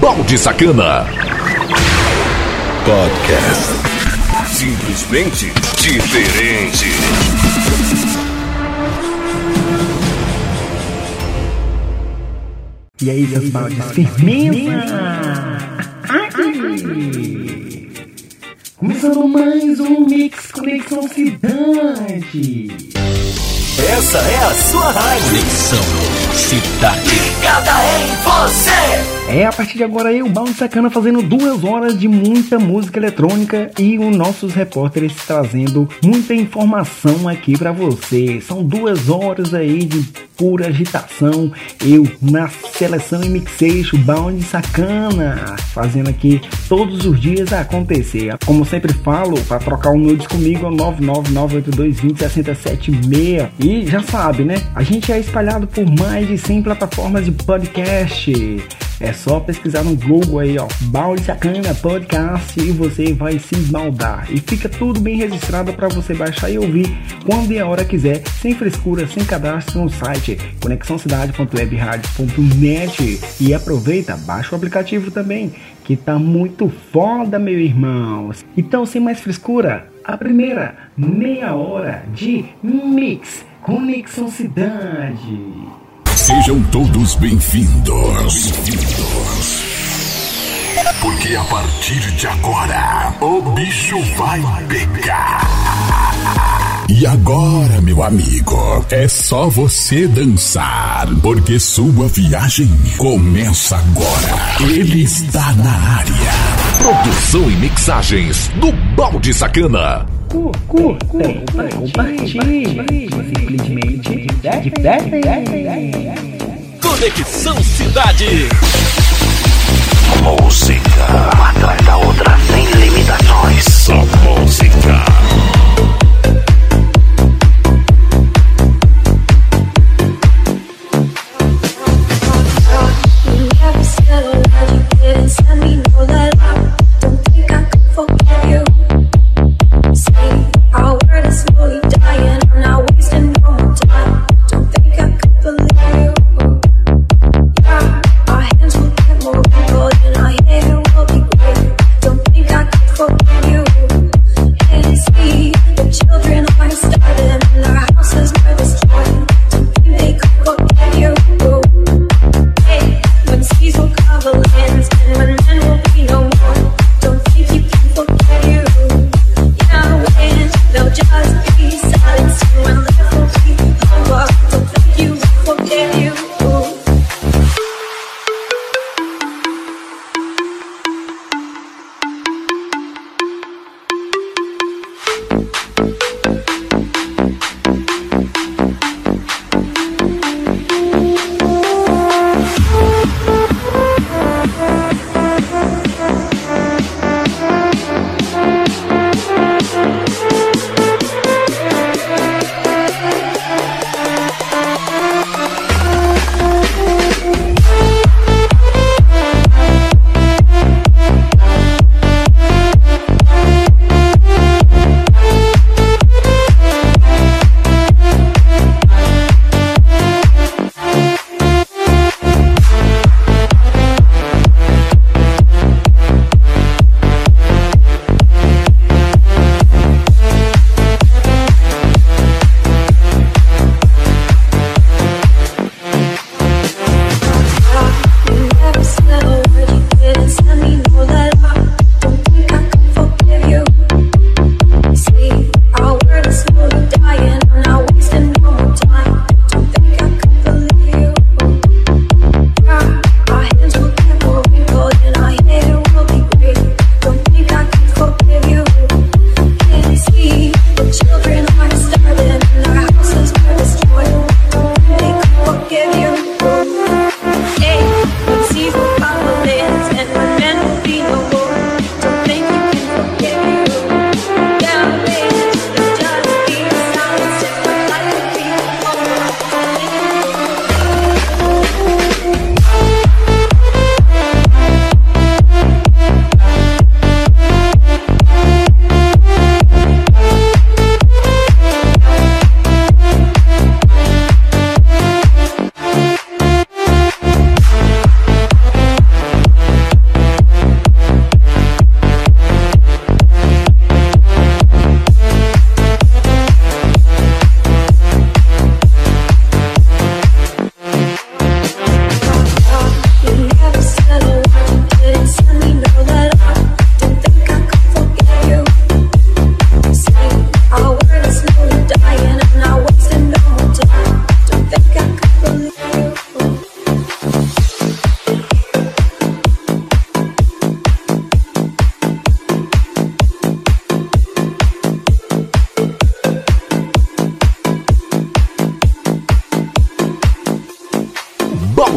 Balde Sacana. Podcast. Simplesmente diferente. E aí, seus baldes, firmeza? Começando mais um Mix Conexão Cidade. Essa é a sua rádio. Conexão Cidade. Ligada em você. É, a partir de agora aí o Balde Sacana fazendo duas horas de muita música eletrônica e os nossos repórteres trazendo muita informação aqui para você. São duas horas aí de pura agitação. Eu na seleção e mixeixo, Balde Sacana, fazendo aqui todos os dias acontecer. Como sempre falo, para trocar um nudes comigo é o 99982206076. E já sabe, né? A gente é espalhado por mais de 100 plataformas de podcast. É só pesquisar no Google aí, ó, Balde Sacana Podcast e você vai se esmaldar. E fica tudo bem registrado para você baixar e ouvir quando e a hora quiser, sem frescura, sem cadastro no site conexãocidade.webradio.net e aproveita, baixa o aplicativo também, que tá muito foda, meu irmão. Então, sem mais frescura, a primeira meia hora de mix Conexão Cidade. Sejam todos bem-vindos. Bem-vindos. Porque a partir de agora, o bicho vai pegar. E agora, meu amigo, é só você dançar, porque sua viagem começa agora. Ele está na área. Produção e mixagens do Balde Sacana. Curta, compartilhe, simplesmente diferente. Conexão Cidade. Música, uma atrás da outra, sem limitações. Só música.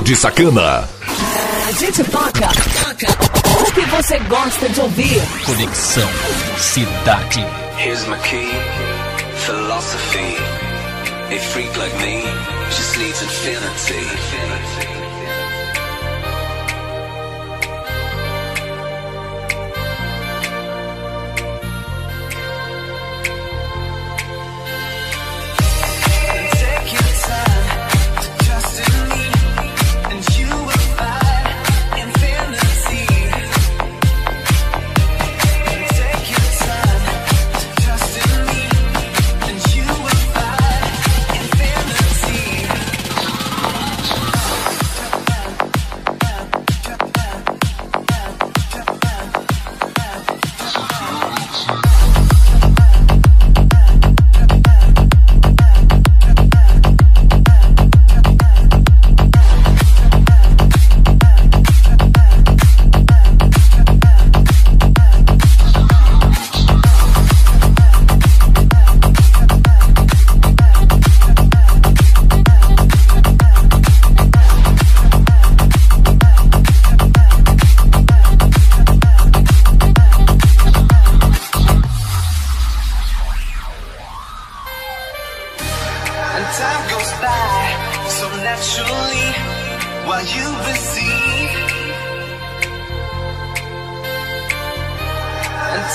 Balde Sacana. A gente toca o que você gosta de ouvir. Conexão Cidade. Here's my key, philosophy. A freak like me just needs infinity. Balde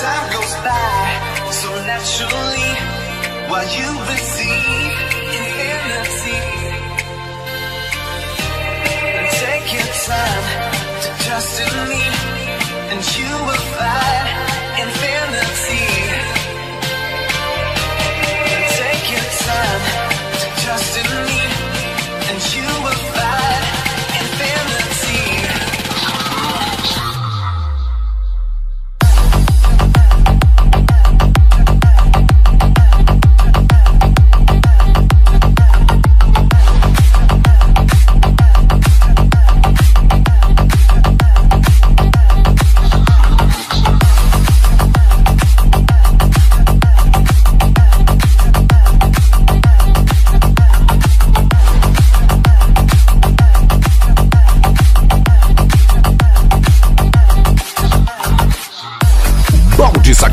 time goes by so naturally while you receive infinity. And take your time to trust in me and you will find.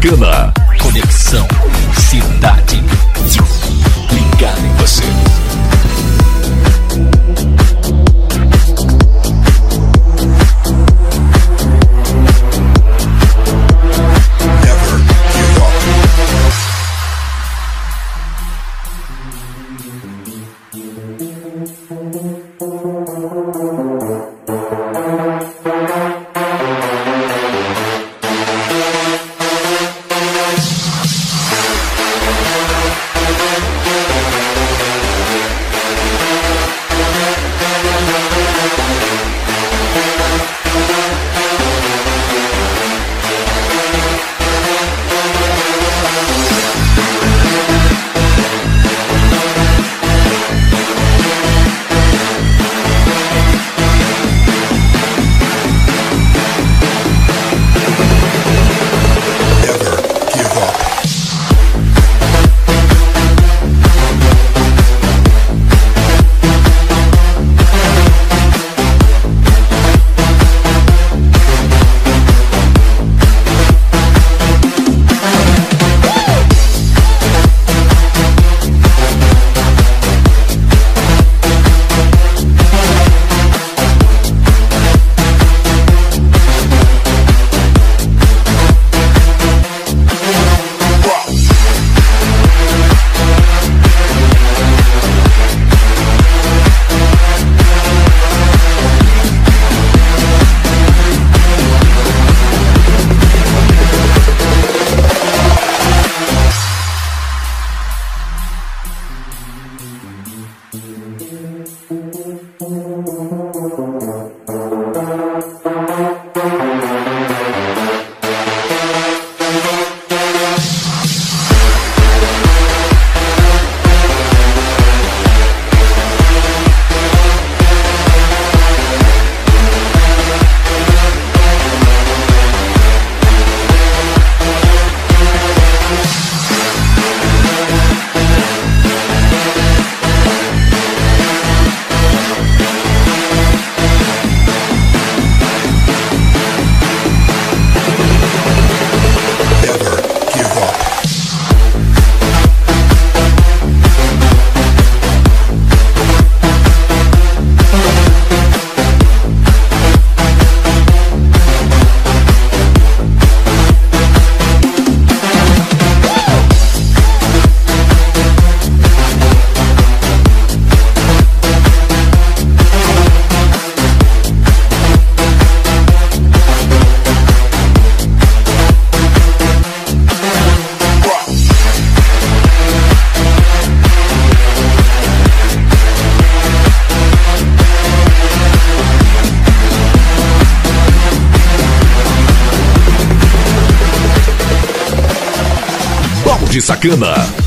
Bacana. Sacana.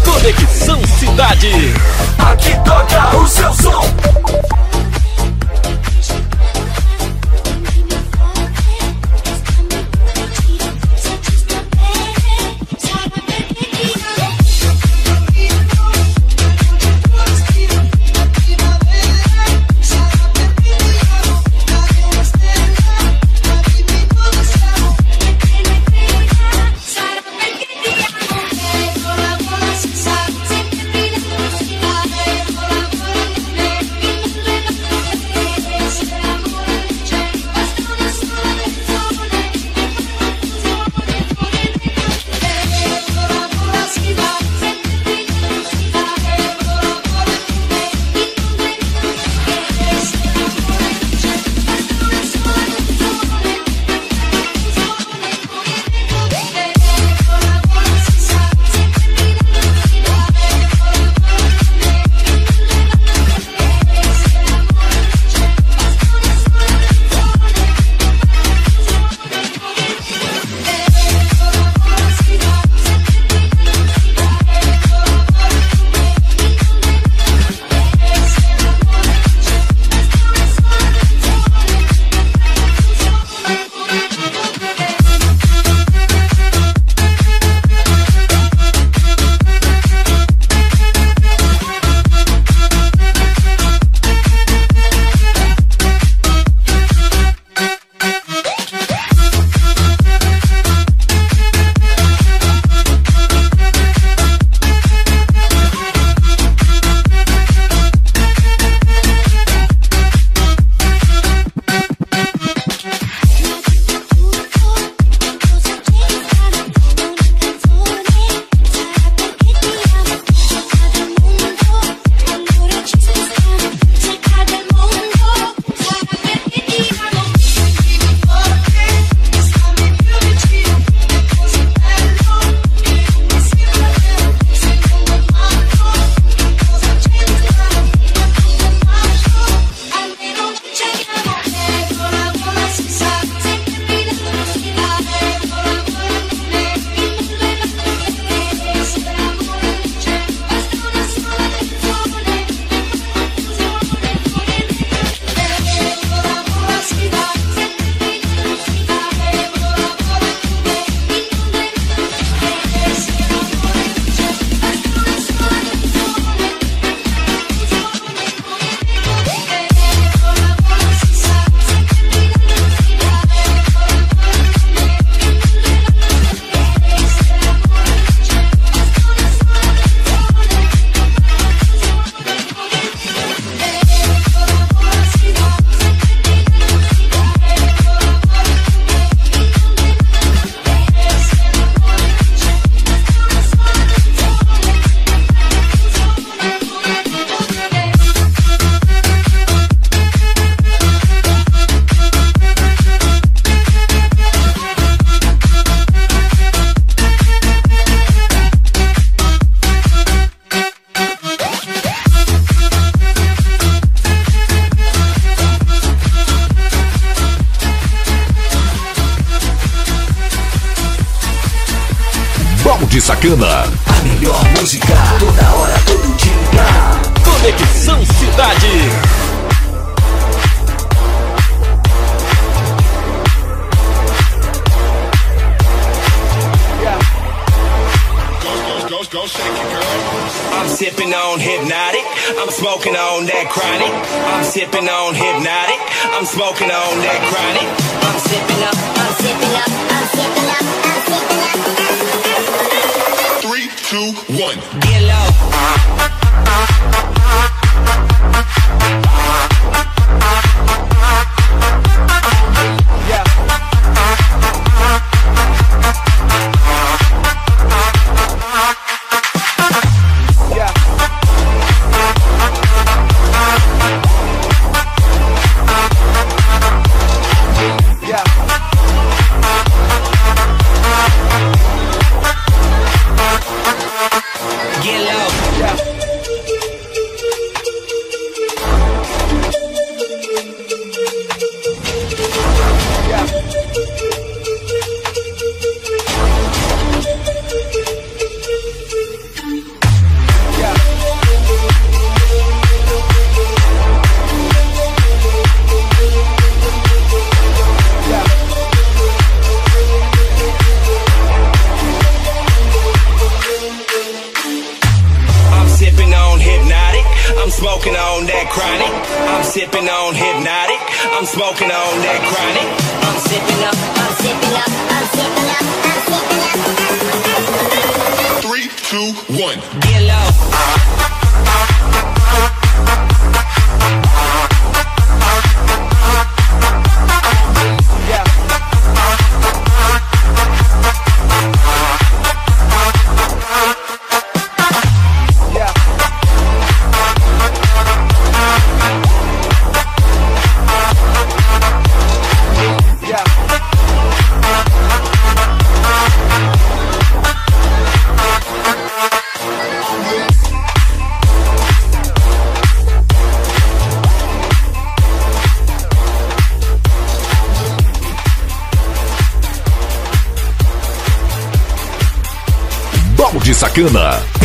Yeah.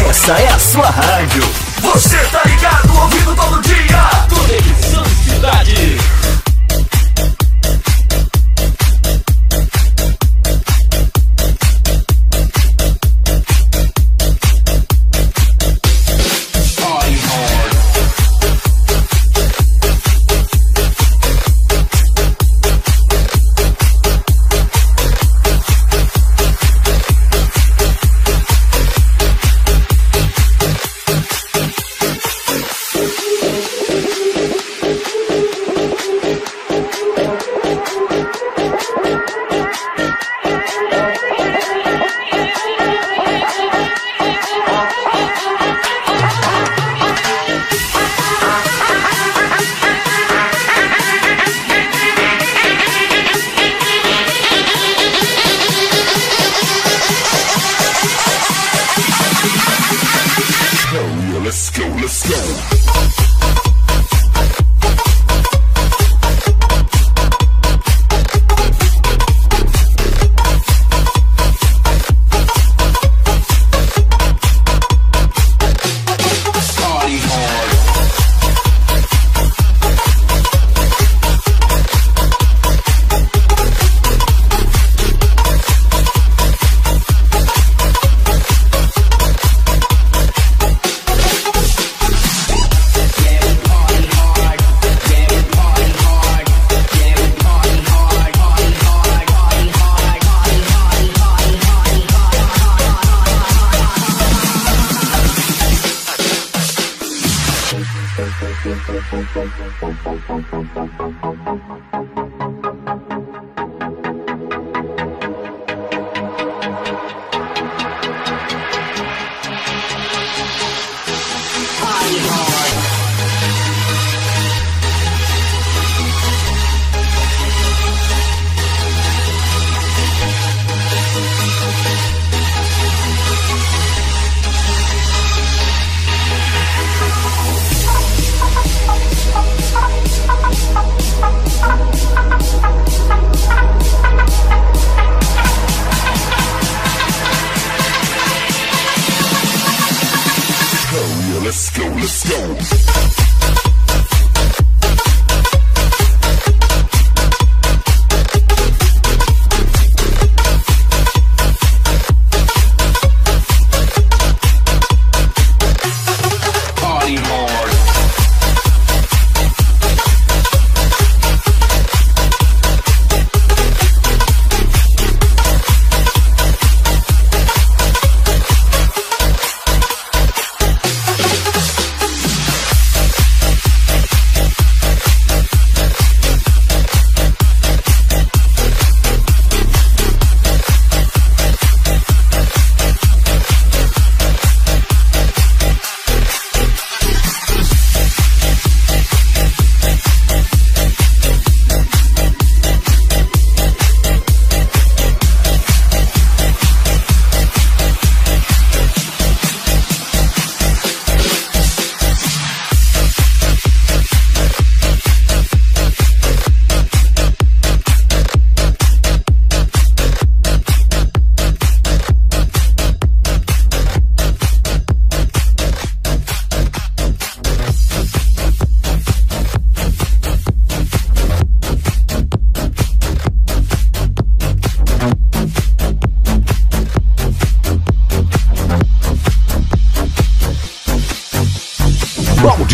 Essa é a sua rádio.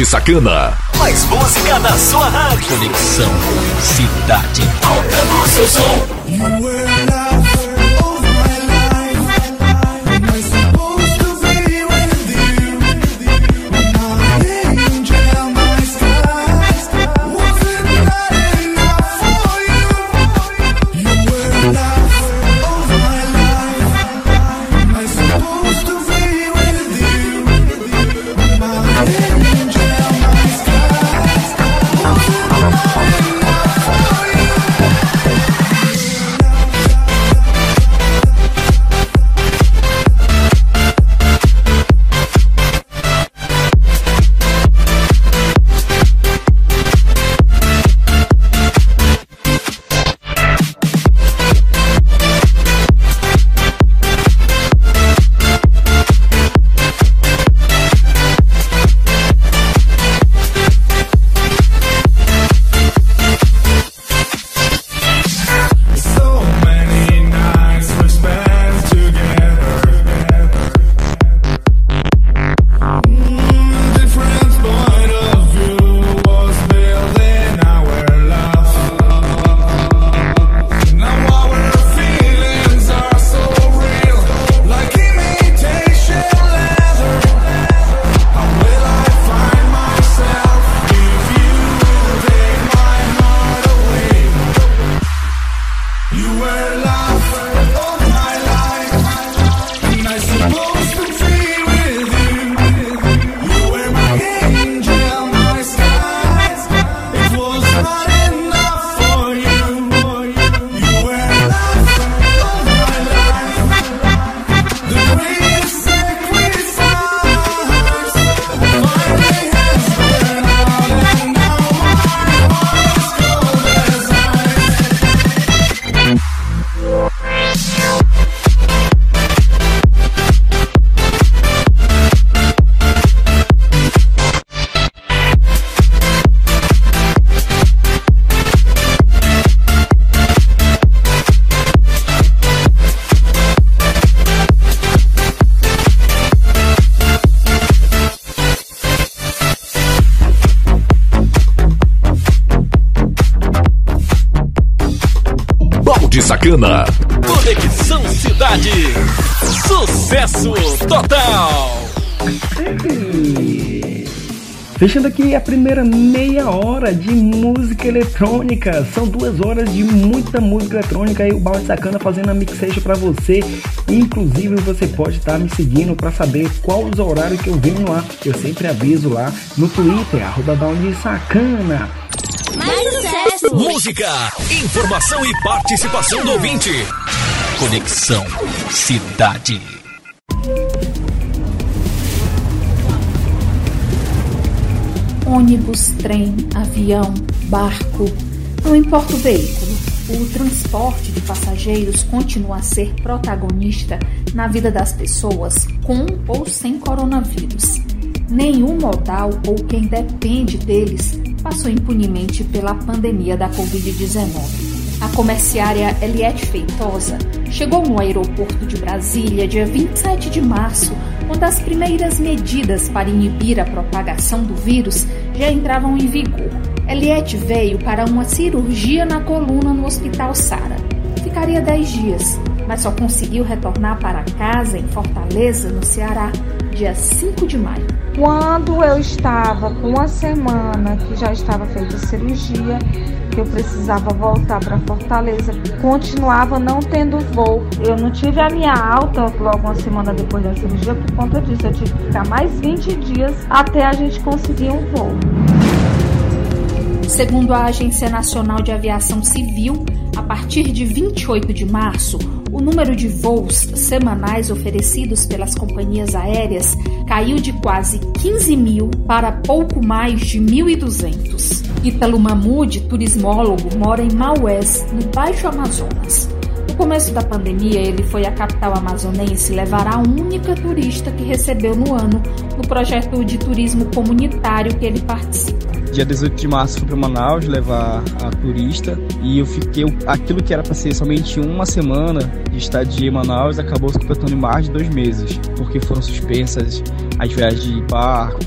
Sacana. Mais música na sua rádio. Conexão Cidade. Aumentando o seu som. Balde Sacana. Conexão Cidade. Sucesso total. Fechando aqui a primeira meia hora de música eletrônica. São duas horas de muita música eletrônica e o Balde Sacana fazendo a mixagem para você. Inclusive você pode estar me seguindo para saber qual os horários que eu venho ar. Eu sempre aviso lá no Twitter, arroba Balde Sacana. Música, informação e participação do ouvinte. Conexão Cidade. ônibus, trem, avião, barco, não importa o veículo, o transporte de passageiros continua a ser protagonista na vida das pessoas com ou sem coronavírus. Nenhum modal ou quem depende deles passou impunemente pela pandemia da Covid-19. A comerciária Eliette Feitosa chegou no aeroporto de Brasília dia 27 de março, quando as primeiras medidas para inibir a propagação do vírus já entravam em vigor. Eliette veio para uma cirurgia na coluna no Hospital Sara. Ficaria 10 dias, mas só conseguiu retornar para casa em Fortaleza, no Ceará, dia 5 de maio. Quando eu estava com uma semana que já estava feita a cirurgia, que eu precisava voltar para Fortaleza, continuava não tendo voo. Eu não tive a minha alta logo uma semana depois da cirurgia por conta disso. Eu tive que ficar mais 20 dias até a gente conseguir um voo. Segundo a Agência Nacional de Aviação Civil, a partir de 28 de março, o número de voos semanais oferecidos pelas companhias aéreas caiu de quase 15 mil para pouco mais de 1.200. Ítalo Mamude, turismólogo, mora em Maués, no Baixo Amazonas. No começo da pandemia, ele foi à capital amazonense levar a única turista que recebeu no ano no projeto de turismo comunitário que ele participa. Dia 18 de março fui para Manaus levar a turista e eu fiquei aquilo que era para ser somente uma semana de estadia em Manaus acabou se completando em mais de dois meses porque foram suspensas as viagens de barco.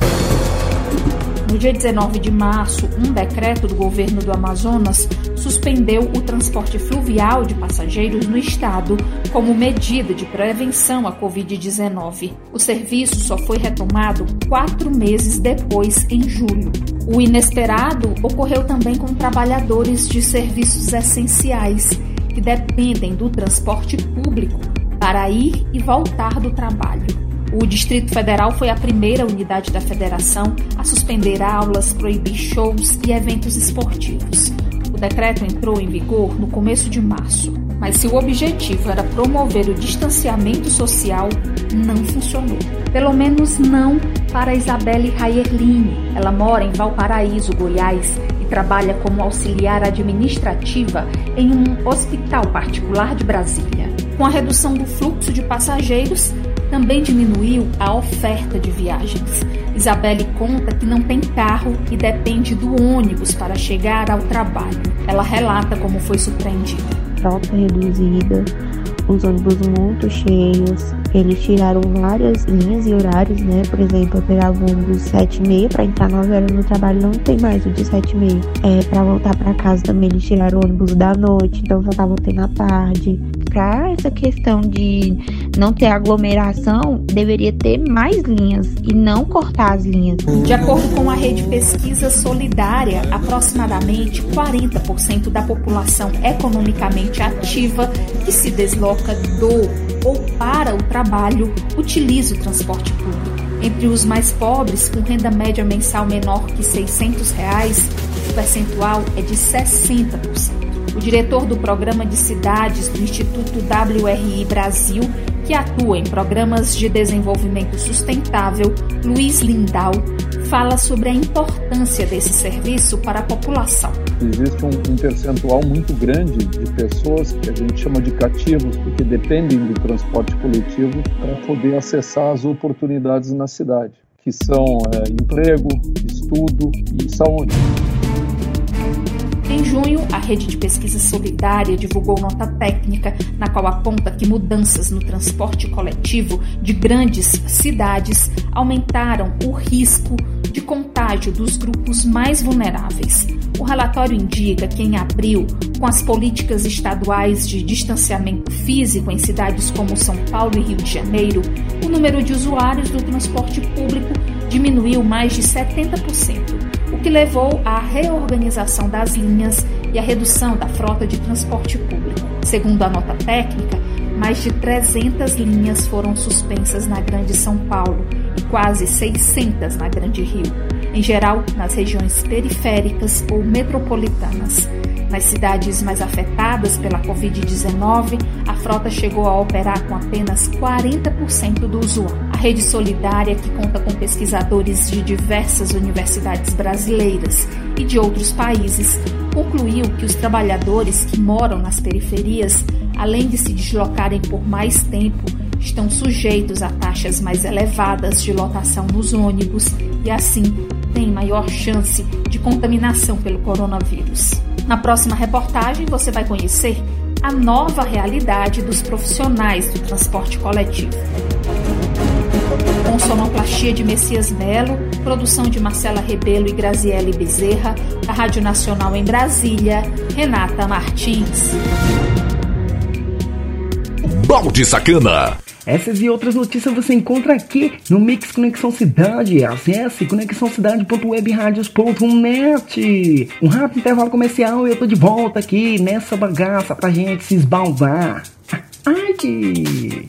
No dia 19 de março, um decreto do governo do Amazonas suspendeu o transporte fluvial de passageiros no estado como medida de prevenção à Covid-19. O serviço só foi retomado quatro meses depois, em julho. O inesperado ocorreu também com trabalhadores de serviços essenciais que dependem do transporte público para ir e voltar do trabalho. O Distrito Federal foi a primeira unidade da federação a suspender aulas, proibir shows e eventos esportivos. O decreto entrou em vigor no começo de março, mas se o objetivo era promover o distanciamento social, não funcionou. Pelo menos não para Isabelle Raierline. Ela mora em Valparaíso, Goiás, e trabalha como auxiliar administrativa em um hospital particular de Brasília. Com a redução do fluxo de passageiros, também diminuiu a oferta de viagens. Isabelle conta que não tem carro e depende do ônibus para chegar ao trabalho. Ela relata como foi surpreendida. Frota reduzida, os ônibus muito cheios. Eles tiraram várias linhas e horários, né? Por exemplo, eu pegava ônibus 7 e meia para entrar 9 horas no trabalho, não tem mais o de 7 e meia. É, para voltar para casa também eles tiraram o ônibus da noite, então só estavam tendo tarde. Para essa questão de não ter aglomeração, deveria ter mais linhas e não cortar as linhas. De acordo com a rede Pesquisa Solidária, aproximadamente 40% da população economicamente ativa que se desloca do ou para o trabalho utiliza o transporte público. Entre os mais pobres, com renda média mensal menor que 600 reais, o percentual é de 60%. O diretor do Programa de Cidades do Instituto WRI Brasil, que atua em programas de desenvolvimento sustentável, Luiz Lindau, fala sobre a importância desse serviço para a população. Existe um, um, percentual muito grande de pessoas que a gente chama de cativos, porque dependem do transporte coletivo para poder acessar as oportunidades na cidade, que são é, emprego, estudo e saúde. Em junho, a rede de pesquisa solidária divulgou nota técnica na qual aponta que mudanças no transporte coletivo de grandes cidades aumentaram o risco de contágio dos grupos mais vulneráveis. O relatório indica que em abril, com as políticas estaduais de distanciamento físico em cidades como São Paulo e Rio de Janeiro, o número de usuários do transporte público diminuiu mais de 70% o que levou à reorganização das linhas e à redução da frota de transporte público. Segundo a nota técnica, mais de 300 linhas foram suspensas na Grande São Paulo e quase 600 na Grande Rio, em geral nas regiões periféricas ou metropolitanas. Nas cidades mais afetadas pela Covid-19, a frota chegou a operar com apenas 40% do usuário. A rede solidária, que conta com pesquisadores de diversas universidades brasileiras e de outros países, concluiu que os trabalhadores que moram nas periferias, além de se deslocarem por mais tempo, estão sujeitos a taxas mais elevadas de lotação nos ônibus e, assim, têm maior chance de contaminação pelo coronavírus. Na próxima reportagem, você vai conhecer a nova realidade dos profissionais do transporte coletivo. Com sonoplastia de Messias Melo, produção de Marcela Rebelo e Graziele Bezerra, da Rádio Nacional em Brasília, Renata Martins. Balde Sacana. Essas e outras notícias você encontra aqui no Mix Conexão Cidade. Acesse conexãocidade.webradios.net. Um rápido intervalo comercial e eu tô de volta aqui nessa bagaça pra gente se esbaldar. Ai!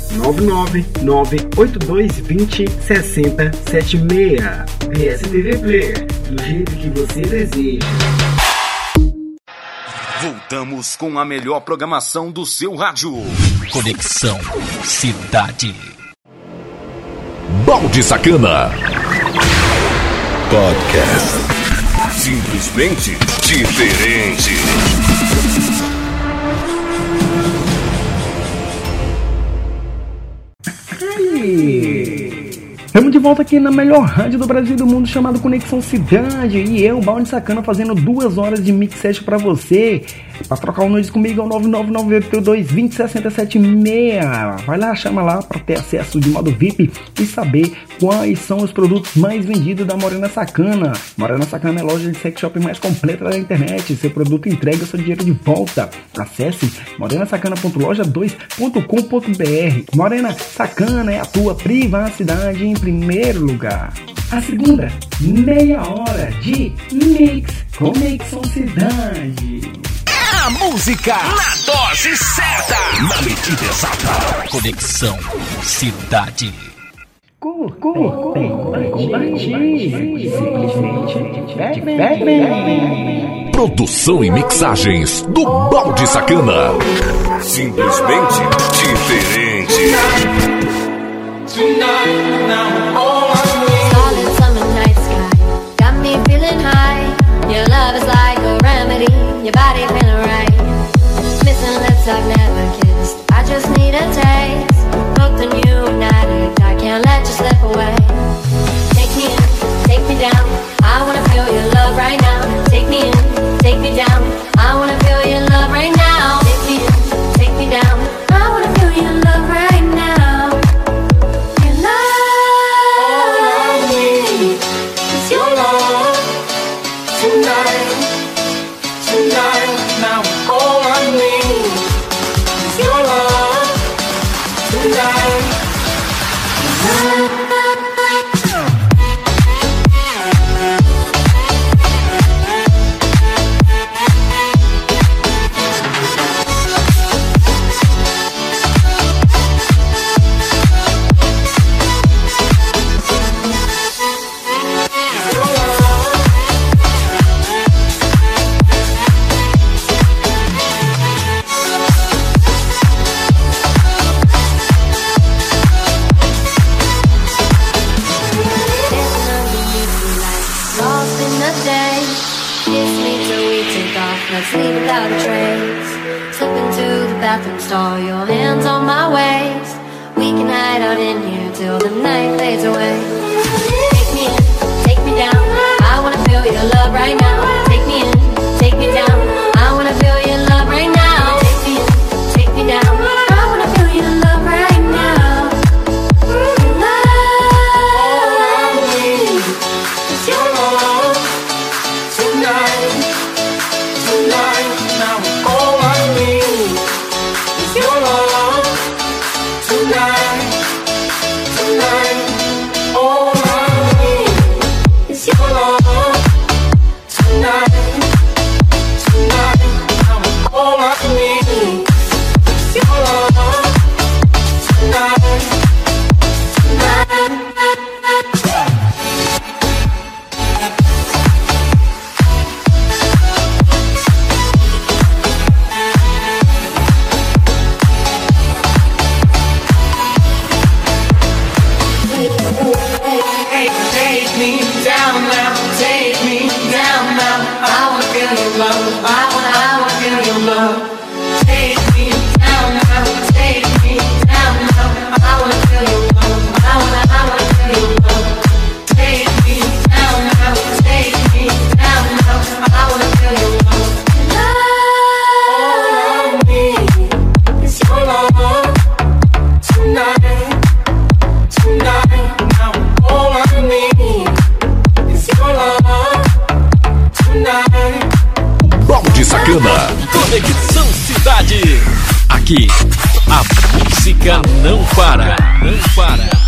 99982206076. BSTV Player, do jeito que você deseja. Voltamos com a melhor programação do seu rádio. Conexão Cidade. Balde Sacana. Podcast. Simplesmente diferente. Hey. Estamos de volta aqui na melhor rádio do Brasil e do mundo chamado Conexão Cidade e eu, Balde Sacana, fazendo duas horas de mix set pra você. Pra trocar o nudes comigo é o 99982206776. Vai lá, chama lá pra ter acesso de modo VIP e saber quais são os produtos mais vendidos da Morena Sacana. Morena Sacana é a loja de sex shop mais completa da internet. Seu produto entrega seu dinheiro de volta. Acesse morenasacana.loja2.com.br. Morena Sacana é a tua privacidade primeiro lugar. A segunda, meia hora de Mix Conexão Cidade. A música na dose certa, na medida exata. Conexão Cidade. Produção e mixagens do Balde Sacana. Simplesmente diferente. Take me in, take me down. I wanna feel your love right now. Take me in, take me down. I wanna feel aqui. A música não para. Não para.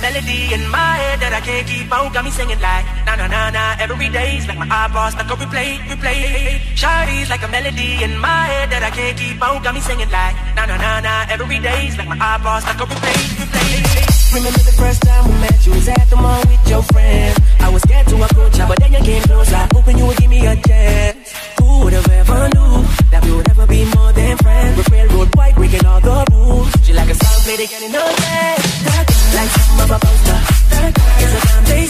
Melody in my head that I can't keep out, got me singing like na na na na every day's like my eyeballs like a replay, replay. Shawty's like a melody in my head that I can't keep out, got me singing like na na na na every day's like my eyeballs like a replay, replay. Remember the first time we met, you was at the mall with your friends. I was scared to approach her, but then you came close. Hoping you would give me a chance. Who would have ever knew that we would ever be more than friends? We're railroad white, breaking all the rules. She like a song played again and again. Like some of a poster. It's a time they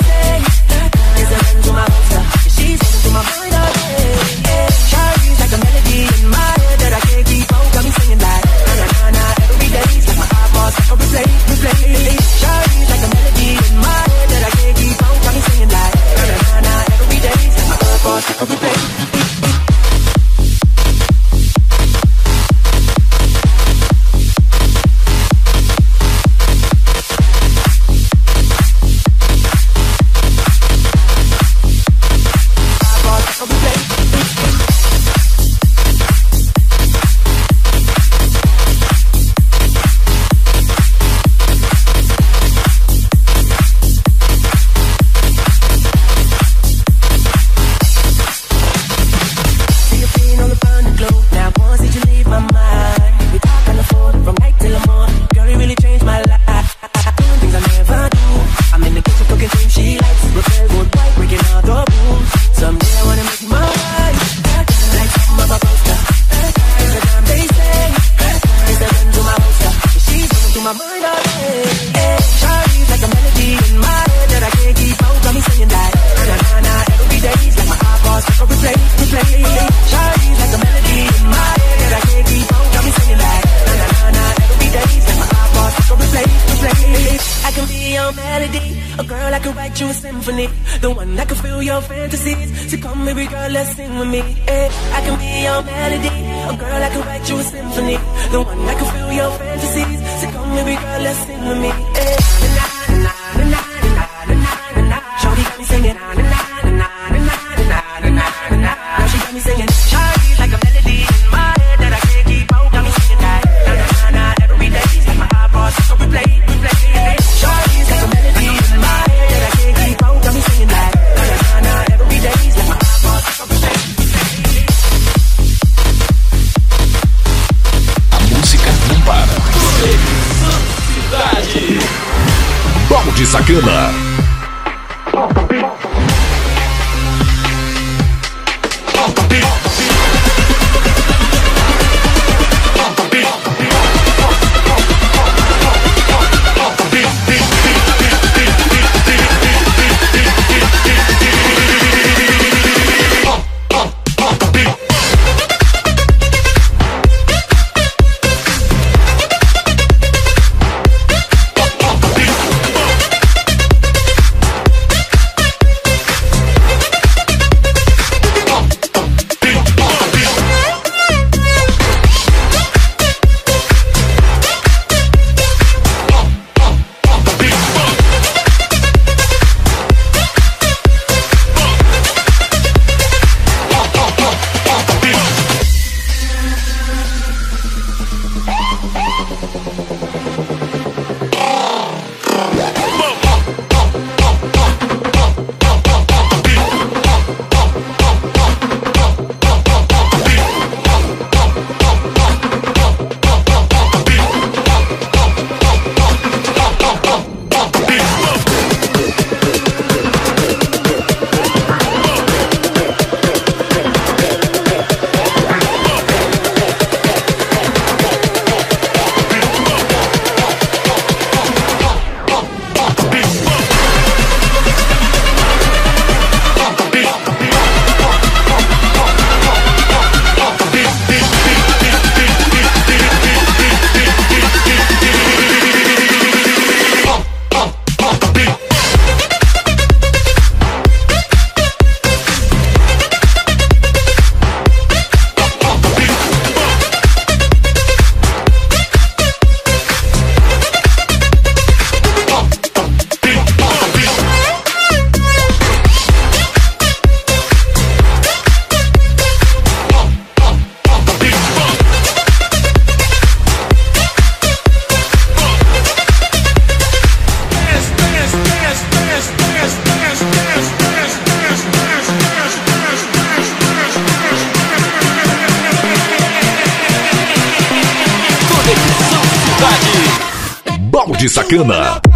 de Sacana.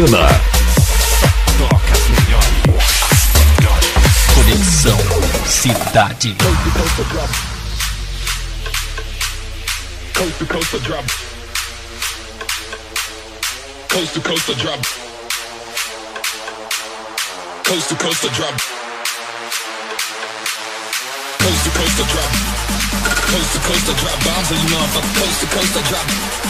Balde Sacana. Toca as melhores. Conexão Cidade. Coast to coast, I drop. Coast to coast, I drop. Coast to coast, I drop. Coast to coast, I drop. Coast to coast, I drop bombs on you motherfuckers. Coast to coast, I drop.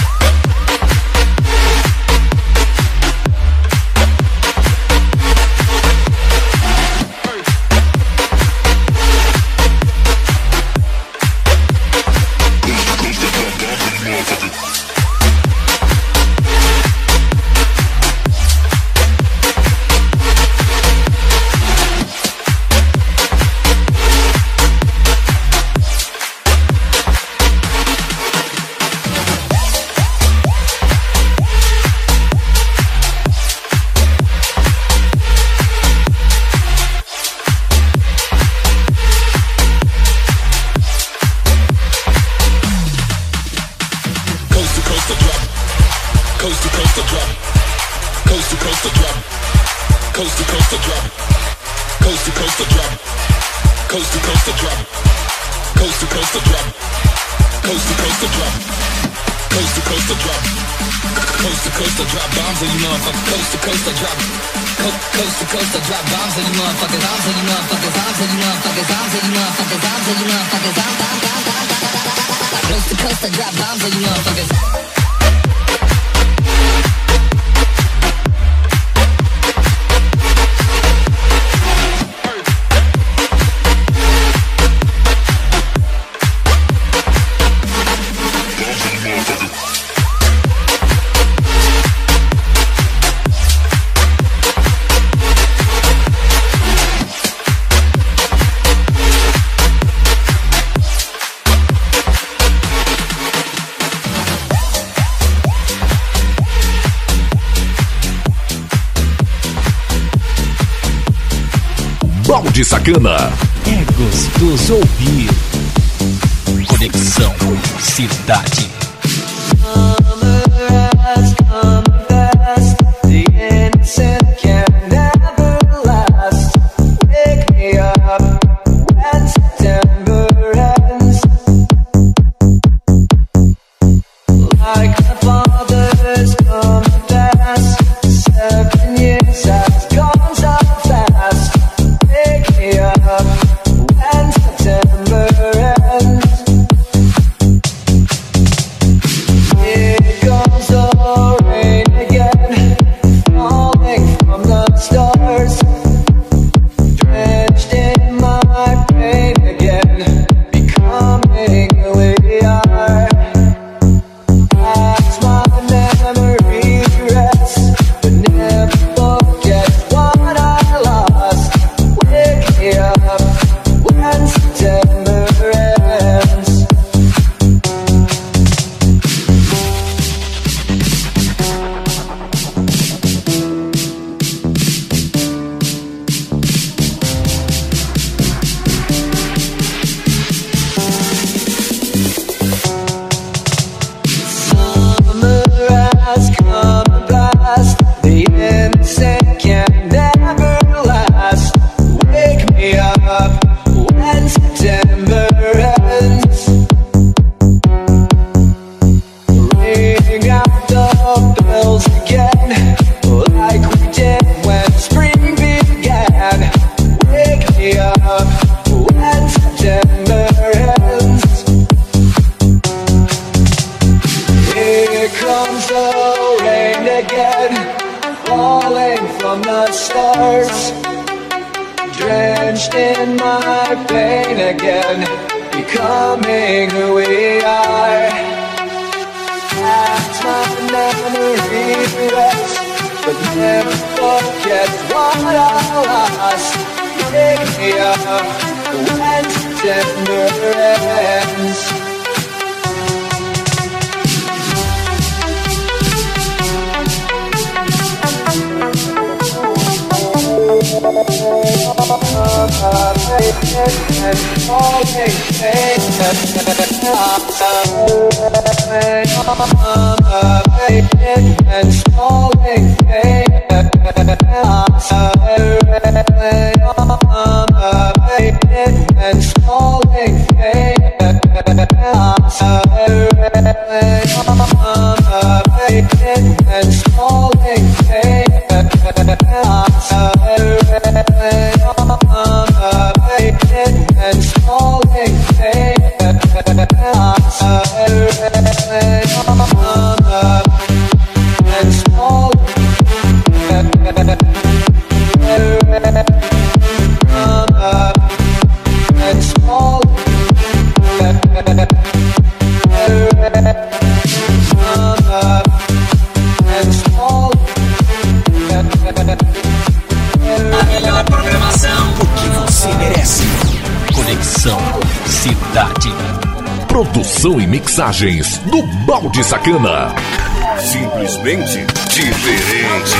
to coast, I drop. Coast to coast, I drop. Coast to coast, I drop. Coast to coast, I drop. Coast to coast, I drop. Coast to coast, I drop. Coast to coast, I drop. Coast to coast, I drop bombs on you motherfuckers. Coast to coast, I drop. Coast to coast, I drop bombs on you motherfuckers. Bombs on you motherfuckers. Bombs on you motherfuckers. Bombs on you motherfuckers. Bombs on you motherfuckers. Bombs, bombs, bombs, bombs. Coast to coast, I drop bombs on you motherfuckers. Balde Sacana. É gostoso ouvir. Conexão Cidade. I'm E mixagens do Balde Sacana. Simplesmente diferente.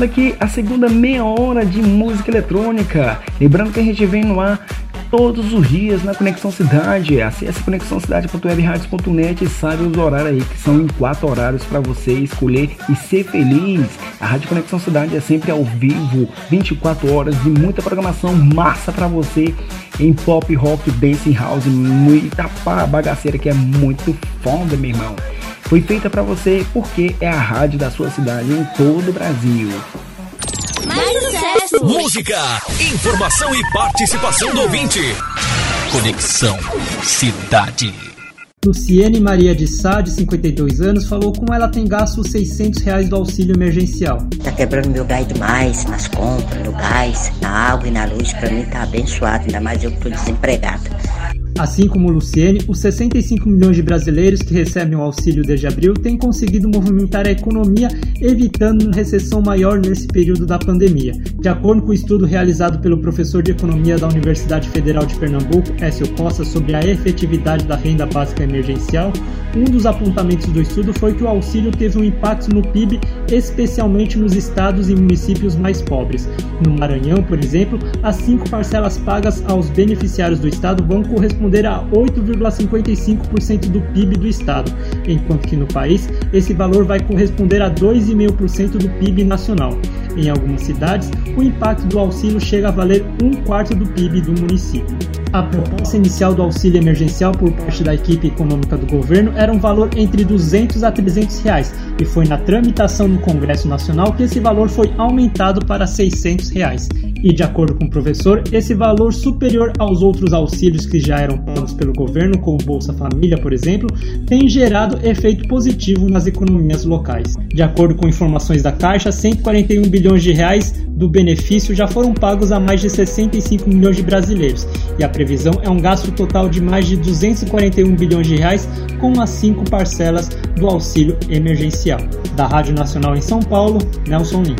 Fechando aqui a segunda meia hora de música eletrônica. Lembrando que a gente vem no ar todos os dias na Conexão Cidade. Acesse conexãocidade.webradios.net e saiba os horários aí, que são em quatro horários para você escolher e ser feliz. A Rádio Conexão Cidade é sempre ao vivo, 24 horas de muita programação massa para você em pop, rock, dance house, muita bagaceira que é muito foda, meu irmão. Foi feita para você porque é a rádio da sua cidade em todo o Brasil. Mais sucesso! Música, informação e participação do ouvinte. Conexão Cidade. Luciene Maria de Sá, de 52 anos, falou como ela tem gasto os 600 reais do auxílio emergencial. Tá quebrando meu gás demais nas compras, no gás, na água e na luz. Pra mim tá abençoado, ainda mais eu que tô desempregado. Assim como Luciene, os 65 milhões de brasileiros que recebem o auxílio desde abril têm conseguido movimentar a economia, evitando uma recessão maior nesse período da pandemia. De acordo com o estudo realizado pelo professor de economia da Universidade Federal de Pernambuco, Écio Costa, sobre a efetividade da renda básica emergencial, um dos apontamentos do estudo foi que o auxílio teve um impacto no PIB, especialmente nos estados e municípios mais pobres. No Maranhão, por exemplo, as cinco parcelas pagas aos beneficiários do estado vão corresponder a 8,55% do PIB do estado, enquanto que no país esse valor vai corresponder a 2,5% do PIB nacional. Em algumas cidades, o impacto do auxílio chega a valer um quarto do PIB do município. A proposta inicial do auxílio emergencial por parte da equipe econômica do governo era um valor entre 200 a 300 reais e foi na tramitação no Congresso Nacional que esse valor foi aumentado para 600 reais. E de acordo com o professor, esse valor superior aos outros auxílios que já eram pagos pelo governo, como Bolsa Família, por exemplo, tem gerado efeito positivo nas economias locais. De acordo com informações da Caixa, 141 bilhões de reais do benefício já foram pagos a mais de 65 milhões de brasileiros, e a previsão é um gasto total de mais de 241 bilhões de reais com as cinco parcelas do auxílio emergencial. Da Rádio Nacional em São Paulo, Nelson Lim.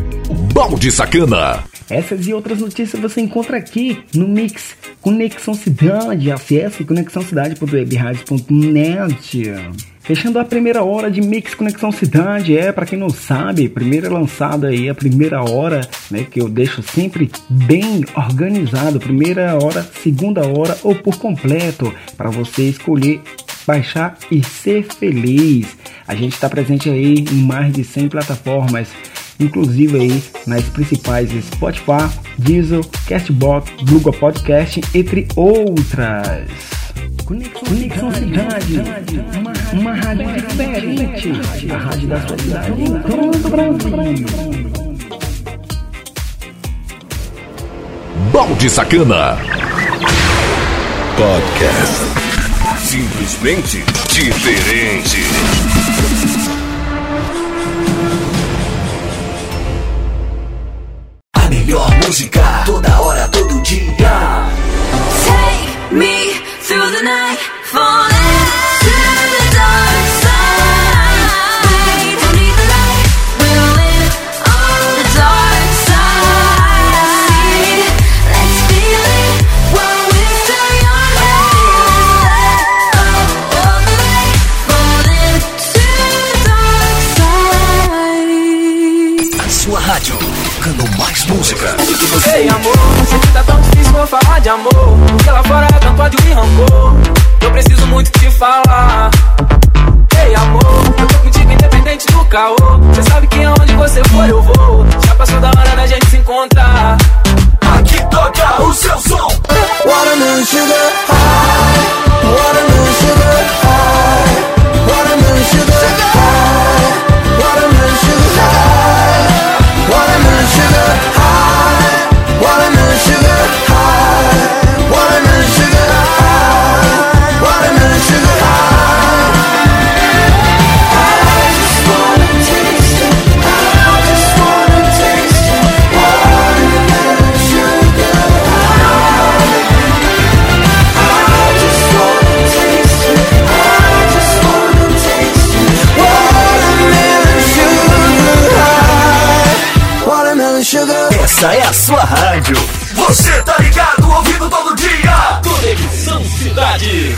Balde Sacana. Essas e outras notícias você encontra aqui no Mix Conexão Cidade. Acesse conexãocidade.webradio.net. Fechando a primeira hora de Mix Conexão Cidade, é para quem não sabe, primeira lançada aí, a primeira hora, né, que eu deixo sempre bem organizado, primeira hora, segunda hora ou por completo, para você escolher baixar e ser feliz. A gente está presente aí em mais de 100 plataformas inclusive aí nas principais Spotify, Diesel, Castbox, Google Podcast, entre outras. Conexão, Conexão Cidade, uma, uma rádio diferente, a rádio da sua cidade em todo o Brasil. Balde Sacana. Podcast. Simplesmente diferente. A melhor música, toda hora, todo dia. the night, falling. Vou falar de amor. Porque lá fora é tanto ódio e rancor. Eu preciso muito te falar. Ei amor, eu tô contigo independente do caô. Cê sabe que aonde você for eu vou. Já passou da hora da gente se encontrar. Aqui toca o seu som. Watermelon sugar high, watermelon sugar high, watermelon sugar high, watermelon sugar high, Essa é a sua rádio. Você tá ligado, ouvindo todo dia. Conexão Cidade.